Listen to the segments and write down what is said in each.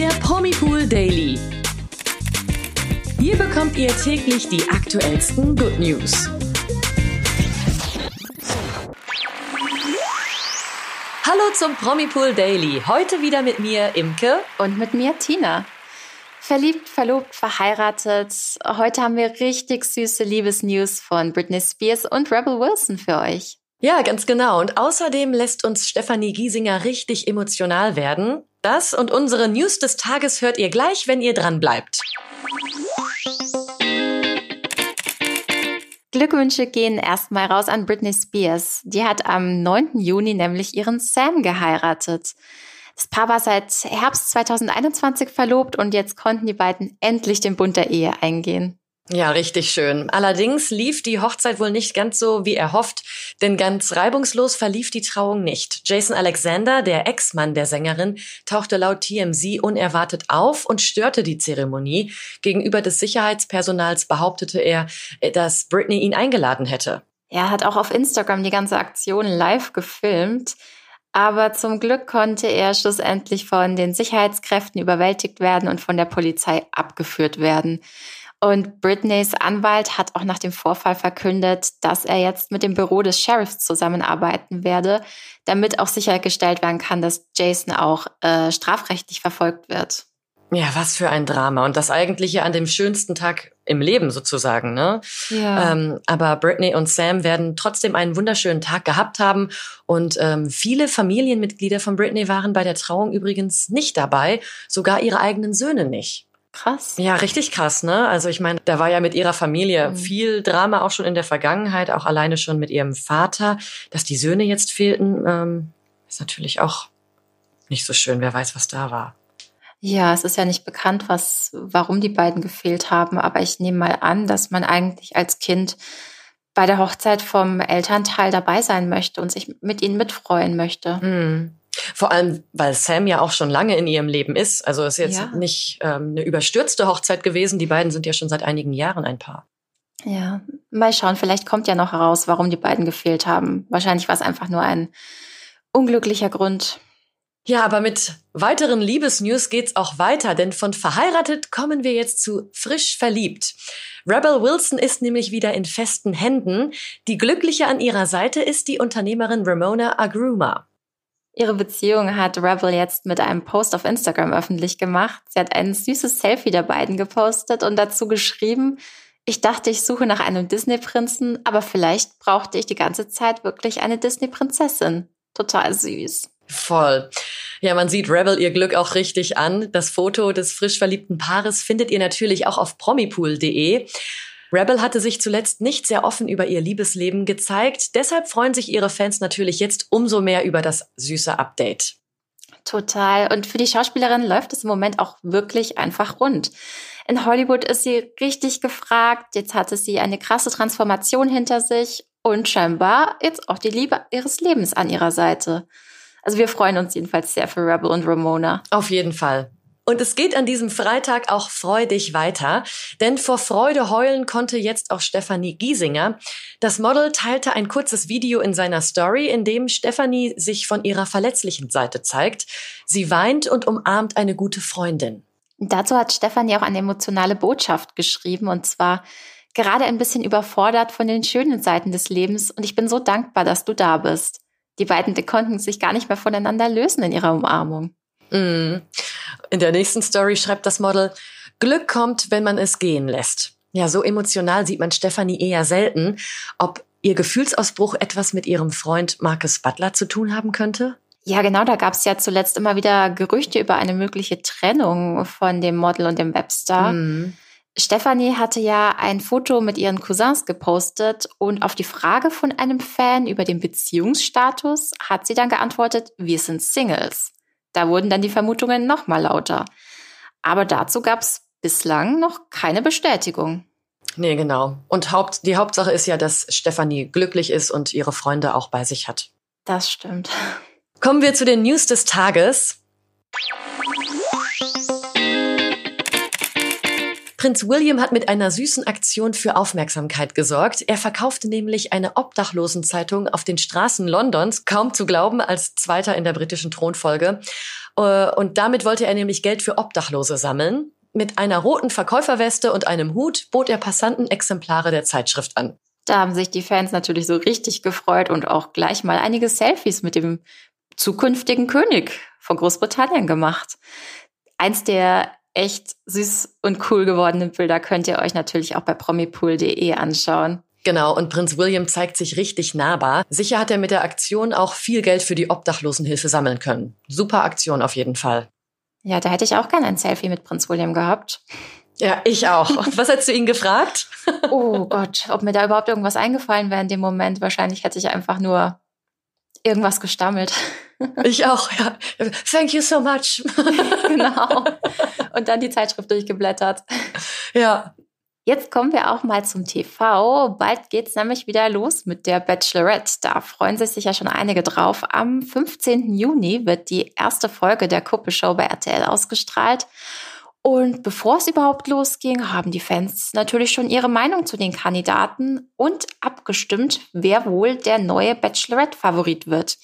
der Promipool Daily. Hier bekommt ihr täglich die aktuellsten Good News. Hallo zum Promipool Daily. Heute wieder mit mir Imke und mit mir Tina. Verliebt, verlobt, verheiratet. Heute haben wir richtig süße Liebesnews von Britney Spears und Rebel Wilson für euch. Ja, ganz genau. Und außerdem lässt uns Stefanie Giesinger richtig emotional werden. Das und unsere News des Tages hört ihr gleich, wenn ihr dran bleibt. Glückwünsche gehen erstmal raus an Britney Spears. Die hat am 9. Juni nämlich ihren Sam geheiratet. Das Paar war seit Herbst 2021 verlobt und jetzt konnten die beiden endlich den Bund der Ehe eingehen. Ja, richtig schön. Allerdings lief die Hochzeit wohl nicht ganz so, wie erhofft, denn ganz reibungslos verlief die Trauung nicht. Jason Alexander, der Ex-Mann der Sängerin, tauchte laut TMZ unerwartet auf und störte die Zeremonie. Gegenüber des Sicherheitspersonals behauptete er, dass Britney ihn eingeladen hätte. Er hat auch auf Instagram die ganze Aktion live gefilmt. Aber zum Glück konnte er schlussendlich von den Sicherheitskräften überwältigt werden und von der Polizei abgeführt werden. Und Britneys Anwalt hat auch nach dem Vorfall verkündet, dass er jetzt mit dem Büro des Sheriffs zusammenarbeiten werde, damit auch sichergestellt werden kann, dass Jason auch äh, strafrechtlich verfolgt wird. Ja, was für ein Drama. Und das eigentliche an dem schönsten Tag im Leben sozusagen, ne? Ja. Ähm, aber Britney und Sam werden trotzdem einen wunderschönen Tag gehabt haben. Und ähm, viele Familienmitglieder von Britney waren bei der Trauung übrigens nicht dabei, sogar ihre eigenen Söhne nicht. Krass. Ja, richtig krass, ne? Also ich meine, da war ja mit ihrer Familie mhm. viel Drama auch schon in der Vergangenheit, auch alleine schon mit ihrem Vater, dass die Söhne jetzt fehlten, ähm, ist natürlich auch nicht so schön. Wer weiß, was da war. Ja, es ist ja nicht bekannt, was, warum die beiden gefehlt haben, aber ich nehme mal an, dass man eigentlich als Kind bei der Hochzeit vom Elternteil dabei sein möchte und sich mit ihnen mitfreuen möchte. Mhm. Vor allem, weil Sam ja auch schon lange in ihrem Leben ist. Also ist jetzt ja. nicht ähm, eine überstürzte Hochzeit gewesen. Die beiden sind ja schon seit einigen Jahren ein Paar. Ja, mal schauen, vielleicht kommt ja noch heraus, warum die beiden gefehlt haben. Wahrscheinlich war es einfach nur ein unglücklicher Grund. Ja, aber mit weiteren Liebesnews geht's auch weiter, denn von verheiratet kommen wir jetzt zu frisch verliebt. Rebel Wilson ist nämlich wieder in festen Händen. Die Glückliche an ihrer Seite ist die Unternehmerin Ramona Agruma. Ihre Beziehung hat Rebel jetzt mit einem Post auf Instagram öffentlich gemacht. Sie hat ein süßes Selfie der beiden gepostet und dazu geschrieben, ich dachte, ich suche nach einem Disney-Prinzen, aber vielleicht brauchte ich die ganze Zeit wirklich eine Disney-Prinzessin. Total süß. Voll. Ja, man sieht Rebel ihr Glück auch richtig an. Das Foto des frisch verliebten Paares findet ihr natürlich auch auf promipool.de. Rebel hatte sich zuletzt nicht sehr offen über ihr Liebesleben gezeigt. Deshalb freuen sich ihre Fans natürlich jetzt umso mehr über das süße Update. Total. Und für die Schauspielerin läuft es im Moment auch wirklich einfach rund. In Hollywood ist sie richtig gefragt. Jetzt hatte sie eine krasse Transformation hinter sich und scheinbar jetzt auch die Liebe ihres Lebens an ihrer Seite. Also wir freuen uns jedenfalls sehr für Rebel und Ramona. Auf jeden Fall. Und es geht an diesem Freitag auch freudig weiter, denn vor Freude heulen konnte jetzt auch Stefanie Giesinger. Das Model teilte ein kurzes Video in seiner Story, in dem Stefanie sich von ihrer verletzlichen Seite zeigt. Sie weint und umarmt eine gute Freundin. Dazu hat Stefanie auch eine emotionale Botschaft geschrieben und zwar gerade ein bisschen überfordert von den schönen Seiten des Lebens und ich bin so dankbar, dass du da bist. Die beiden konnten sich gar nicht mehr voneinander lösen in ihrer Umarmung. Mm. In der nächsten Story schreibt das Model, Glück kommt, wenn man es gehen lässt. Ja, so emotional sieht man Stefanie eher selten. Ob ihr Gefühlsausbruch etwas mit ihrem Freund Marcus Butler zu tun haben könnte? Ja, genau, da gab es ja zuletzt immer wieder Gerüchte über eine mögliche Trennung von dem Model und dem Webstar. Mhm. Stefanie hatte ja ein Foto mit ihren Cousins gepostet und auf die Frage von einem Fan über den Beziehungsstatus hat sie dann geantwortet, wir sind Singles. Da wurden dann die Vermutungen noch mal lauter. Aber dazu gab es bislang noch keine Bestätigung. Nee, genau. Und Haupt, die Hauptsache ist ja, dass Stefanie glücklich ist und ihre Freunde auch bei sich hat. Das stimmt. Kommen wir zu den News des Tages. Prinz William hat mit einer süßen Aktion für Aufmerksamkeit gesorgt. Er verkaufte nämlich eine Obdachlosenzeitung auf den Straßen Londons, kaum zu glauben, als Zweiter in der britischen Thronfolge. Äh, und damit wollte er nämlich Geld für Obdachlose sammeln. Mit einer roten Verkäuferweste und einem Hut bot er Passanten Exemplare der Zeitschrift an. Da haben sich die Fans natürlich so richtig gefreut und auch gleich mal einige Selfies mit dem zukünftigen König von Großbritannien gemacht. Eins der echt süß und cool gewordenen Bilder könnt ihr euch natürlich auch bei promipool.de anschauen. Genau, und Prinz William zeigt sich richtig nahbar. Sicher hat er mit der Aktion auch viel Geld für die Obdachlosenhilfe sammeln können. Super Aktion auf jeden Fall. Ja, da hätte ich auch gern ein Selfie mit Prinz William gehabt. Ja, ich auch. Was hättest du ihn gefragt? oh Gott, ob mir da überhaupt irgendwas eingefallen wäre in dem Moment. Wahrscheinlich hätte ich einfach nur irgendwas gestammelt. Ich auch, ja. Thank you so much. genau. Und dann die Zeitschrift durchgeblättert. Ja. Jetzt kommen wir auch mal zum TV. Bald geht's nämlich wieder los mit der Bachelorette. Da freuen sich sicher schon einige drauf. Am 15. Juni wird die erste Folge der Kuppelshow bei RTL ausgestrahlt. Und bevor es überhaupt losging, haben die Fans natürlich schon ihre Meinung zu den Kandidaten und abgestimmt, wer wohl der neue Bachelorette-Favorit wird.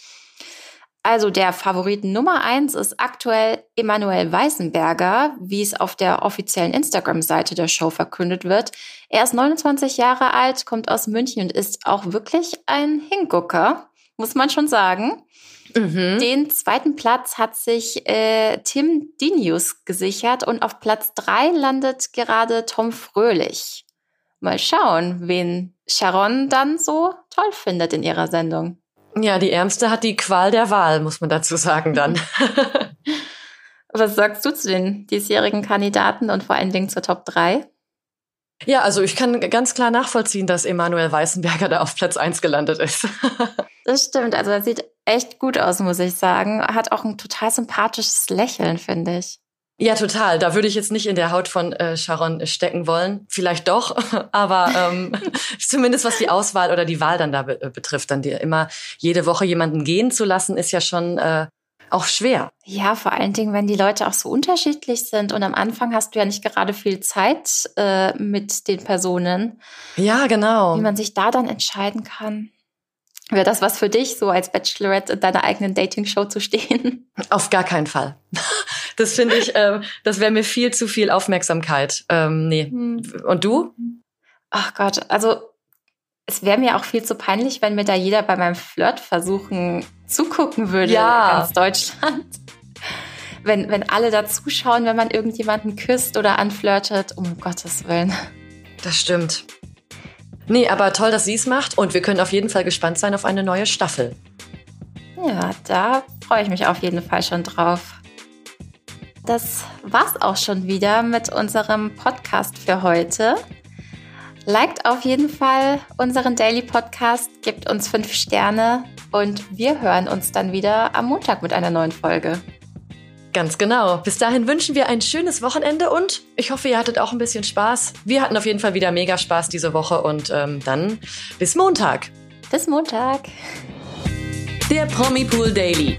Also der Favorit Nummer eins ist aktuell Emanuel Weißenberger, wie es auf der offiziellen Instagram-Seite der Show verkündet wird. Er ist 29 Jahre alt, kommt aus München und ist auch wirklich ein Hingucker, muss man schon sagen. Mhm. Den zweiten Platz hat sich äh, Tim Dinius gesichert und auf Platz drei landet gerade Tom Fröhlich. Mal schauen, wen Sharon dann so toll findet in ihrer Sendung. Ja, die Ärmste hat die Qual der Wahl, muss man dazu sagen dann. Was sagst du zu den diesjährigen Kandidaten und vor allen Dingen zur Top 3? Ja, also ich kann ganz klar nachvollziehen, dass Emanuel Weißenberger da auf Platz 1 gelandet ist. das stimmt, also er sieht echt gut aus, muss ich sagen. Hat auch ein total sympathisches Lächeln, finde ich. Ja, total. Da würde ich jetzt nicht in der Haut von äh, Sharon stecken wollen. Vielleicht doch, aber ähm, zumindest was die Auswahl oder die Wahl dann da be betrifft, dann dir immer jede Woche jemanden gehen zu lassen, ist ja schon äh, auch schwer. Ja, vor allen Dingen, wenn die Leute auch so unterschiedlich sind und am Anfang hast du ja nicht gerade viel Zeit äh, mit den Personen. Ja, genau. Wie man sich da dann entscheiden kann. Wäre das was für dich, so als Bachelorette in deiner eigenen Dating-Show zu stehen? Auf gar keinen Fall. Das finde ich, äh, das wäre mir viel zu viel Aufmerksamkeit. Ähm, nee. Hm. Und du? Ach Gott, also es wäre mir auch viel zu peinlich, wenn mir da jeder bei meinem Flirtversuchen zugucken würde ja. ganz Deutschland. Wenn, wenn alle da zuschauen, wenn man irgendjemanden küsst oder anflirtet, um Gottes Willen. Das stimmt. Nee, aber toll, dass sie es macht und wir können auf jeden Fall gespannt sein auf eine neue Staffel. Ja, da freue ich mich auf jeden Fall schon drauf. Das war's auch schon wieder mit unserem Podcast für heute. Liked auf jeden Fall unseren Daily Podcast, gebt uns fünf Sterne und wir hören uns dann wieder am Montag mit einer neuen Folge. Ganz genau. Bis dahin wünschen wir ein schönes Wochenende und ich hoffe, ihr hattet auch ein bisschen Spaß. Wir hatten auf jeden Fall wieder mega Spaß diese Woche und ähm, dann bis Montag. Bis Montag. Der Promi Pool Daily.